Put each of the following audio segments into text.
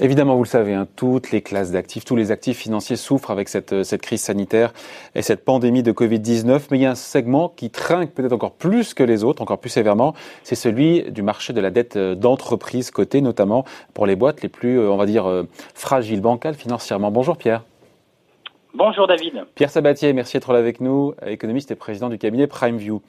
Évidemment, vous le savez, hein, toutes les classes d'actifs, tous les actifs financiers souffrent avec cette, euh, cette crise sanitaire et cette pandémie de Covid-19. Mais il y a un segment qui trinque peut-être encore plus que les autres, encore plus sévèrement. C'est celui du marché de la dette euh, d'entreprise cotée, notamment pour les boîtes les plus, euh, on va dire, fragiles, bancales financièrement. Bonjour Pierre. Bonjour David. Pierre Sabatier, merci d'être là avec nous, économiste et président du cabinet PrimeView.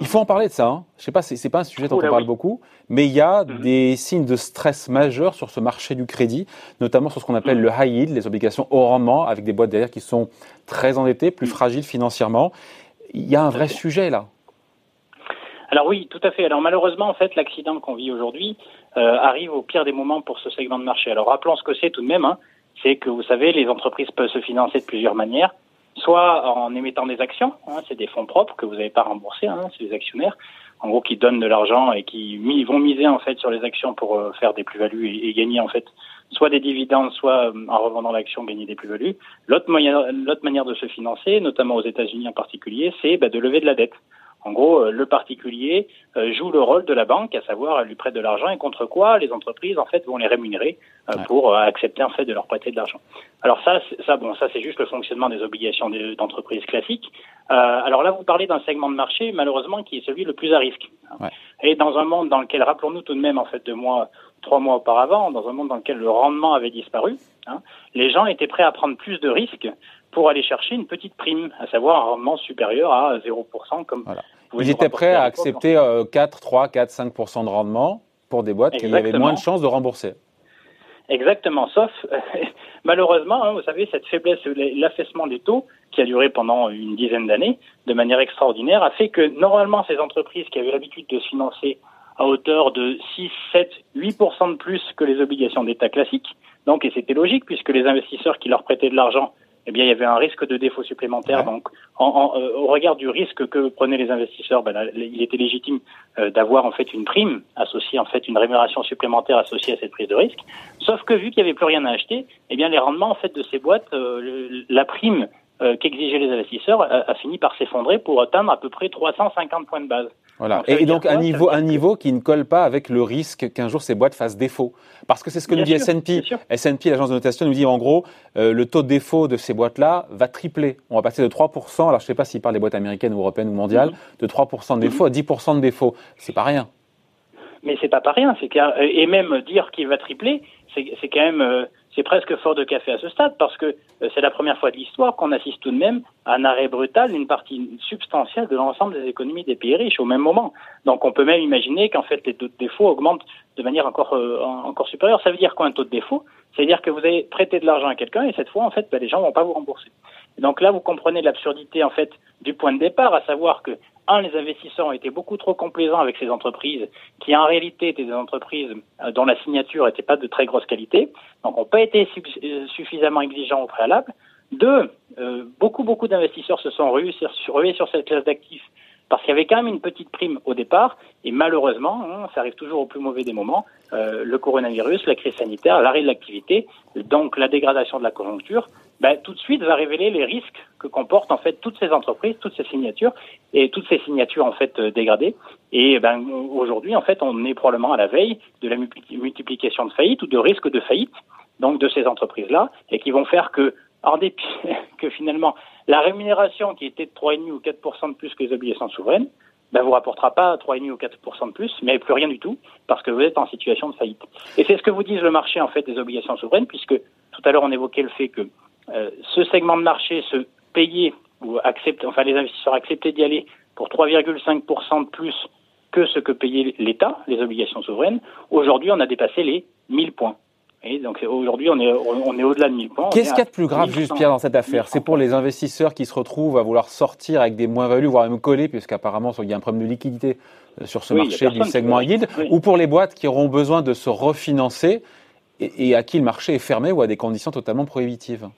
Il faut en parler de ça. Hein. Je sais pas, c'est pas un sujet dont on parle beaucoup, mais il y a mhm. des signes de stress majeurs sur ce marché du crédit, notamment sur ce qu'on appelle mhm. le high yield, les obligations haut rendement, avec des boîtes derrière qui sont très endettées, plus mhm. fragiles financièrement. Il y a un vrai sujet là. Alors oui, tout à fait. Alors malheureusement, en fait, l'accident qu'on vit aujourd'hui euh, arrive au pire des moments pour ce segment de marché. Alors rappelons ce que c'est tout de même. Hein. C'est que vous savez, les entreprises peuvent se financer de plusieurs manières soit en émettant des actions, hein, c'est des fonds propres que vous n'avez pas remboursés, hein, c'est des actionnaires, en gros qui donnent de l'argent et qui vont miser en fait sur les actions pour euh, faire des plus-values et, gagner en fait soit des dividendes, soit euh, en revendant l'action gagner des plus-values. L'autre manière, l'autre manière de se financer, notamment aux États-Unis en particulier, c'est bah, de lever de la dette. En gros, euh, le particulier euh, joue le rôle de la banque, à savoir elle lui prête de l'argent et contre quoi les entreprises en fait vont les rémunérer euh, pour accepter en fait de leur prêter de l'argent. Alors ça, ça bon, ça c'est juste le fonctionnement des obligations d'entreprise classiques. alors là, vous parlez d'un segment de marché malheureusement qui est celui le plus à risque. Et dans un monde dans lequel, rappelons-nous tout de même en fait deux mois, trois mois auparavant, dans un monde dans lequel le rendement avait disparu, hein, les gens étaient prêts à prendre plus de risques pour aller chercher une petite prime, à savoir un rendement supérieur à 0%. Comme Ils étaient prêts à accepter 4, 3, 4, 5% de rendement pour des boîtes qui avaient moins de chances de rembourser. Exactement, sauf malheureusement, hein, vous savez, cette faiblesse, l'affaissement des taux qui a duré pendant une dizaine d'années de manière extraordinaire a fait que normalement ces entreprises qui avaient l'habitude de se financer à hauteur de 6, 7, 8% de plus que les obligations d'État classiques, donc et c'était logique puisque les investisseurs qui leur prêtaient de l'argent eh bien, il y avait un risque de défaut supplémentaire. Donc, en, euh, au regard du risque que prenaient les investisseurs, ben, il était légitime euh, d'avoir en fait une prime associée, en fait, une rémunération supplémentaire associée à cette prise de risque. Sauf que vu qu'il n'y avait plus rien à acheter, eh bien, les rendements en fait de ces boîtes, euh, la prime qu'exigeaient les investisseurs a, fini par s'effondrer pour atteindre à peu près 350 points de base. Voilà. et, donc un niveau, un niveau qui ne colle pas avec le risque qu'un jour ces boîtes fassent défaut. Parce que c'est ce que nous dit S&P. S&P, l'agence de notation, nous dit en gros, euh, le taux de défaut de ces boîtes-là va tripler. On va passer de 3%, alors je ne sais pas s'il parle des boîtes américaines ou européennes ou mondiales, mm-hmm. de 3% de défaut à 10% de défaut. C'est pas rien. Mais c'est pas pas rien. C'est et même dire qu'il va tripler, c'est quand même euh, c'est presque fort de café à ce stade parce que euh, c'est la première fois de l'histoire qu'on assiste tout de même à un arrêt brutal d'une partie substantielle de l'ensemble des économies des pays riches au même moment. Donc on peut même imaginer qu'en fait les taux de défaut augmentent de manière encore euh, encore supérieure. Ça veut dire quoi un taux de défaut? C'est-à-dire que vous avez prêté de l'argent à quelqu'un et cette fois en fait ben, les gens vont pas vous rembourser. donc là vous comprenez l'absurdité en fait du point de départ, à savoir que un, les investisseurs ont été beaucoup trop complaisants avec ces entreprises qui en réalité étaient des entreprises euh, dont la signature n'était pas de très grosse qualité, donc n'ont pas été euh, suffisamment exigeants au préalable. Deux, euh, beaucoup beaucoup d'investisseurs se sont rués sur, sur cette classe d'actifs parce qu'il y avait quand même une petite prime au départ, et malheureusement, hein, ça arrive toujours au plus mauvais des moments, le coronavirus, la crise sanitaire, l'arrêt de l'activité, donc la dégradation de la conjoncture, ben, tout de suite va révéler les risques que comportent en fait toutes ces entreprises, toutes ces signatures et toutes ces signatures en fait euh, dégradées. Et ben, aujourd'hui, en fait, on est probablement à la veille de la multiplication de faillites ou de risques de faillite donc de ces entreprises-là, et qui vont faire que, en dépit que finalement la rémunération qui était de 3,5 ou 4 de plus que les obligations souveraines, ben, vous rapportera pas 3,5 ou 4% de plus, mais plus rien du tout, parce que vous êtes en situation de faillite. Et c'est ce que vous disent le marché en fait des obligations souveraines, puisque tout à l'heure on évoquait le fait que euh, ce segment de marché se payait ou accepte, enfin les investisseurs acceptaient d'y aller pour 3,5% de plus que ce que payait l'État, les obligations souveraines. Aujourd'hui, on a dépassé les 1000 points. Et donc aujourd'hui, on est, on est au-delà de 1000 points. Qu'est-ce qu'il y a de plus grave, juste Pierre, dans cette affaire? C'est pour les investisseurs qui se retrouvent à vouloir sortir avec des moins-values, voire même coller, puisqu'apparemment il y a un problème de liquidité euh, sur ce marché du segment yield, ou pour les boîtes qui auront besoin de se refinancer et à qui le marché est fermé ou à des conditions totalement prohibitives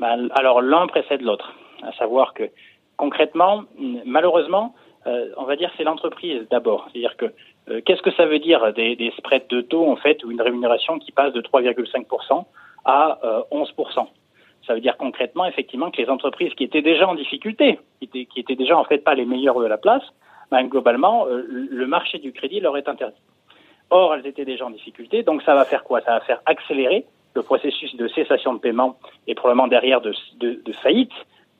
bah, alors l'un précède l'autre, à savoir que concrètement, malheureusement, euh, on va dire c'est l'entreprise d'abord. C'est-à-dire que qu'est-ce que ça veut dire des, des, spreads de taux en fait ou une rémunération qui passe de 3,5% à 11% euh, Ça veut dire concrètement, effectivement, que les entreprises qui étaient déjà en difficulté, qui étaient, qui étaient déjà en fait pas les meilleures de la place, ben, globalement, euh, le marché du crédit leur est interdit. Or, elles étaient déjà en difficulté, donc ça va faire quoi? Ça va faire accélérer le processus de cessation de paiement et probablement derrière de, de, de faillite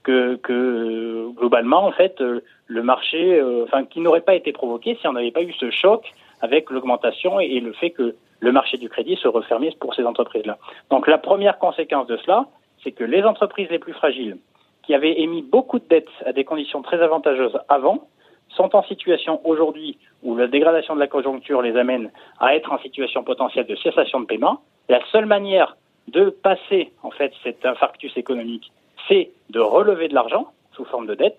que, globalement, en fait, euh, le marché, euh, enfin, qui n'aurait pas été provoqué si on n'avait pas eu ce choc avec l'augmentation et, le fait que le marché du crédit se refermait pour ces entreprises-là. Donc, la première conséquence de cela, c'est que les entreprises les plus fragiles, qui avaient émis beaucoup de dettes à des conditions très avantageuses avant, sont en situation aujourd'hui où la dégradation de la conjoncture les amène à être en situation potentielle de cessation de paiement. La seule manière de passer en fait cet infarctus économique, c'est de relever de l'argent sous forme de dette.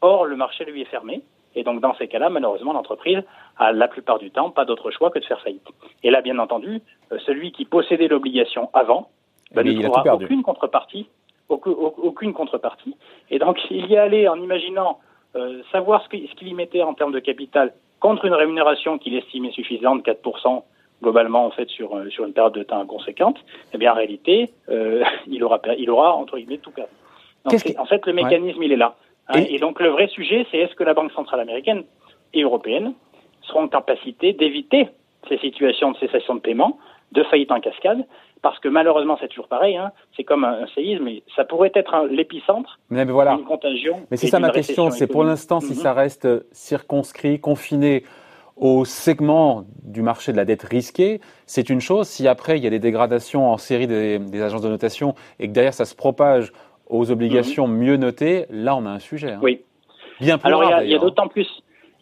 Or, le marché lui est fermé. Et donc, dans ces cas-là, malheureusement, l'entreprise a la plupart du temps pas d'autre choix que de faire faillite. Et là, bien entendu, euh, celui qui possédait l'obligation avant ben, ne trouvera aucune contrepartie, aucune contrepartie. Et donc, il y est allé en imaginant euh, savoir ce qu'il y mettait en termes de capital contre une rémunération qu'il estimait suffisante, 4% globalement en fait sur, euh, sur une période de temps conséquente, eh bien en réalité, euh, il, aura, il aura entre guillemets tout perdu. En fait, le mécanisme, il est là. Hein. et... donc le vrai sujet, c'est est-ce que la Banque centrale américaine et européenne seront en capacité d'éviter ces situations de cessation de paiement, de faillite en cascade, parce que malheureusement c'est toujours pareil, hein, c'est comme un, séisme, mais ça pourrait être l'épicentre d'une contagion. Mais c'est ça ma question, c'est pour l'instant si mhm. ça reste circonscrit, confiné au segment du marché de la dette risquée, c'est une chose. Si après il y a des dégradations en série des, agences de notation et que derrière ça se propage aux obligations mhm. mieux notées, là on a un sujet. Hein. Oui. Bien plus Alors il y a d'autant plus,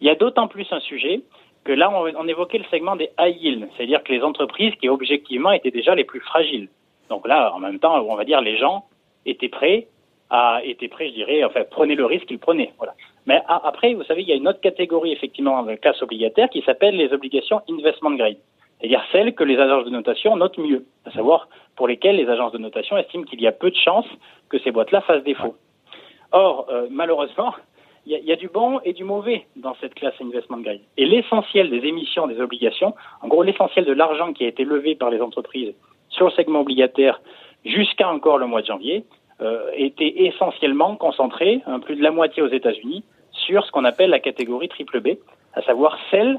il y a d'autant plus un sujet que là, on, évoquait le segment des high yield, c'est-à-dire que les entreprises qui objectivement étaient déjà les plus fragiles. Donc là, en même temps, on va dire les gens étaient prêts à, étaient prêts, je dirais, enfin, prenaient le risque qu'ils prenaient. Voilà. Mais après, vous savez, il y a une autre catégorie effectivement de classe obligataire qui s'appelle les obligations investment grade, c'est-à-dire celles que les agences de notation notent mieux, à savoir pour lesquelles les agences de notation estiment qu'il y a peu de chances que ces boîtes-là fassent défaut. Or, euh, malheureusement, il y, a du bon et du mauvais dans cette classe investment grade. Et l'essentiel des émissions des obligations, en gros l'essentiel de l'argent qui a été levé par les entreprises sur le segment obligataire jusqu'à encore le mois de janvier, euh, était essentiellement concentré, un plus de la moitié aux États-Unis, sur ce qu'on appelle la catégorie triple B, à savoir celle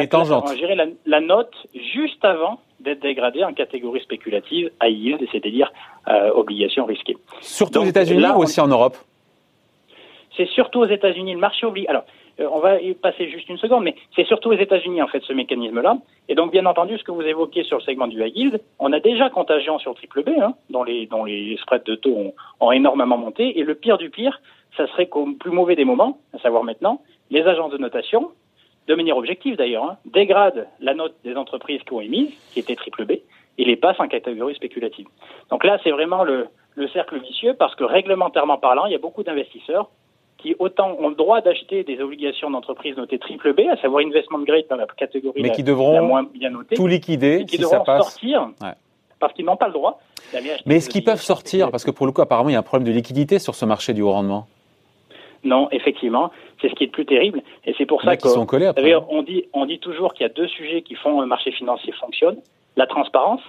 est tangente. gérer la, la, note juste avant d'être dégradée en catégorie spéculative à yield, c'est-à-dire euh, obligations risquées. Surtout aux États-Unis ou aussi en Europe? C'est surtout aux États-Unis le marché oblige. Alors, euh, on va y passer juste une seconde, mais c'est surtout aux États-Unis en fait ce mécanisme-là. Et donc, bien entendu, ce que vous évoquez sur le segment du high yield, on a déjà contagion sur triple B, hein, dont les dont les spreads de taux ont, ont, énormément monté. Et le pire du pire, ça serait qu'au plus mauvais des moments, à savoir maintenant, les agences de notation, de manière objective d'ailleurs, hein, dégradent la note des entreprises qui ont émise, qui était triple B, et les passent en catégorie spéculative. Donc là, c'est vraiment le, le cercle vicieux parce que réglementairement parlant, il y a beaucoup d'investisseurs qui autant ont le droit d'acheter des obligations d'entreprise notées triple B, à savoir investment grade dans la catégorie Mais qui devront moins bien notée, tout liquider et qui si devront ça passe. sortir parce qu'ils n'ont pas le droit. Mais est-ce qu'ils peuvent sortir? Parce que pour le coup, apparemment, il y a un problème de liquidité sur ce marché du haut rendement. Non, effectivement, c'est ce qui est le plus terrible, et c'est pour ça qu'on on dit, on dit toujours qu'il y a deux sujets qui font un marché financier fonctionne la transparence,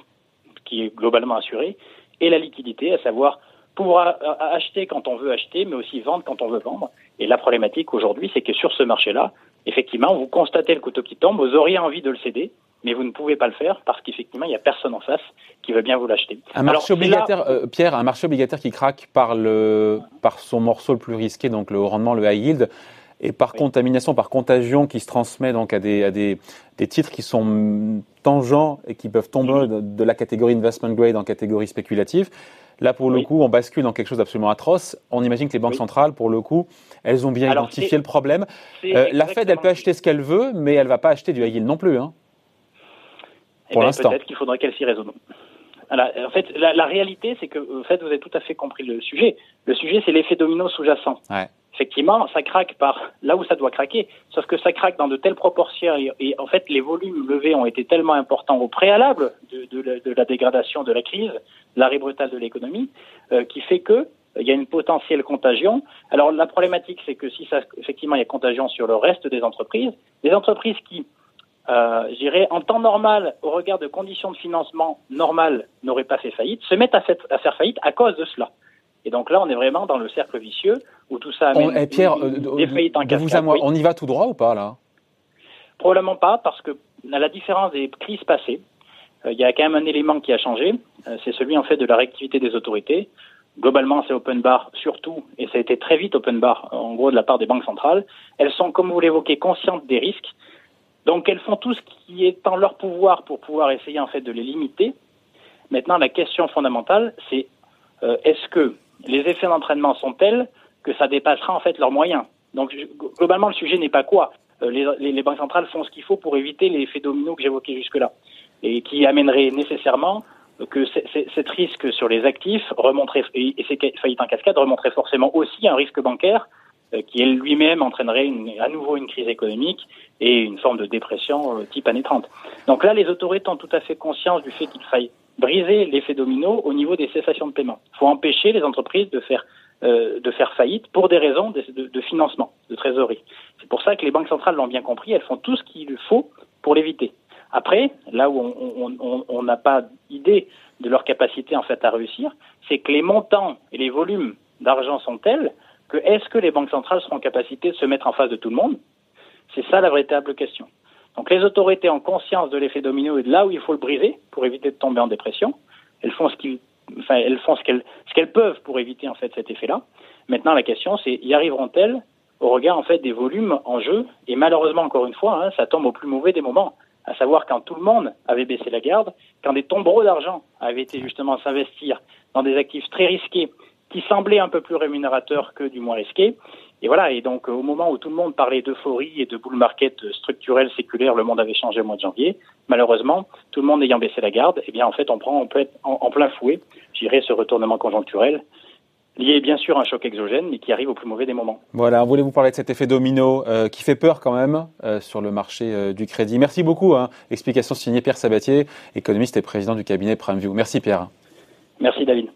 qui est globalement assurée, et la liquidité, à savoir pouvoir acheter quand on veut acheter, mais aussi vendre quand on veut vendre. Et la problématique aujourd'hui, c'est que sur ce marché-là, effectivement, vous constatez le couteau qui tombe, vous auriez envie de le céder, mais vous ne pouvez pas le faire parce qu'effectivement, il n'y a personne en face qui veut bien vous l'acheter. Un marché obligataire, euh, Pierre, un marché obligataire qui craque par, le, par son morceau le plus risqué, donc le haut rendement, le high yield, et par contamination, par contagion qui se transmet donc à des, à des, des titres qui sont tangents et qui peuvent tomber de, la catégorie investment grade en catégorie spéculative. Là, pour le coup, on bascule dans quelque chose d'absolument atroce. On imagine que les banques centrales, pour le coup, elles ont bien identifié le problème. Euh, la Fed, elle peut acheter ce qu'elle veut, mais elle ne va pas acheter du high yield non plus. Hein, pour ben, l'instant. Peut-être qu'il faudrait qu'elle s'y résout. en fait, la, réalité, c'est que en fait, vous avez tout à fait compris le sujet. Le sujet, c'est l'effet domino sous-jacent. Ouais effectivement, ça craque par là où ça doit craquer, sauf que ça craque dans de telles proportions et, en fait, les volumes levés ont été tellement importants au préalable de, la dégradation de la crise, l'arrêt brutal de l'économie, euh, qui fait que euh, il y a une potentielle contagion. Alors la problématique, c'est que si ça, effectivement, il y a contagion sur le reste des entreprises, des entreprises qui, euh, je dirais, en temps normal, au regard de conditions de financement normales, n'auraient pas fait faillite, se mettent à, à faire faillite à cause de cela. Et donc là, on est vraiment dans le cercle vicieux où tout ça amène on, eh, Pierre, euh, des faillites en vous à moi, on y va tout droit ou pas là? Probablement pas, parce que à la différence des crises passées, euh, il y a quand même un élément qui a changé, euh, c'est celui en fait de la réactivité des autorités. Globalement, c'est open bar surtout, et ça a été très vite open bar, en gros, de la part des banques centrales. Elles sont, comme vous l'évoquez, conscientes des risques. Donc, elles font tout ce qui est en leur pouvoir pour pouvoir essayer, en fait, de les limiter. Maintenant, la question fondamentale, c'est euh, est-ce que les effets d'entraînement sont tels que ça dépassera, en fait, leurs moyens? Donc, globalement, le sujet n'est pas quoi. les, les, banques centrales font ce qu'il faut pour éviter les effets dominos que j'évoquais jusque-là, et qui amèneraient nécessairement que cette risque sur les actifs remonterait, et ces faillites en cascade remonterait forcément aussi un risque bancaire euh, qui lui-même entraînerait à nouveau une crise économique et une forme de dépression euh, type année 30. Donc là, les autorités ont tout à fait conscience du fait qu'il faille briser l'effet domino au niveau des cessations de paiement. Il faut empêcher les entreprises de faire euh, de faire faillite pour des raisons de, de financement, de trésorerie. C'est pour ça que les banques centrales l'ont bien compris, elles font tout ce qu'il faut pour l'éviter. Après, là où on n'a pas idée de leur capacité en fait à réussir, c'est que les montants et les volumes d'argent sont tels que est-ce que les banques centrales seront en capacité de se mettre en face de tout le monde? C'est ça la véritable question. Donc les autorités ont conscience de l'effet domino et de là où il faut le briser pour éviter de tomber en dépression. Elles font ce qu'ils enfin, elles font ce qu'elles ce qu'elles peuvent pour éviter en fait cet effet-là. Maintenant la question c'est y arriveront-elles au regard en fait des volumes en jeu? Et malheureusement encore une fois hein, ça tombe au plus mauvais des moments à savoir quand tout le monde avait baissé la garde, quand des tombereaux d'argent avaient été justement s'investir dans des actifs très risqués qui semblaient un peu plus rémunérateurs que du moins risqués. Et voilà, et donc au moment où tout le monde parlait d'euphorie et de bull market structurel, séculaire, le monde avait changé au mois de janvier. Malheureusement, tout le monde ayant baissé la garde, eh bien en fait on prend, on peut être en, en plein fouet, j'irais ce retournement conjoncturel lié bien sûr à un choc exogène, mais qui arrive au plus mauvais des moments. Voilà, voulez-vous parler de cet effet domino euh, qui fait peur quand même euh, sur le marché euh, du crédit Merci beaucoup. Hein. Explication signée Pierre Sabatier, économiste et président du cabinet PrimeView. Merci Pierre. Merci David.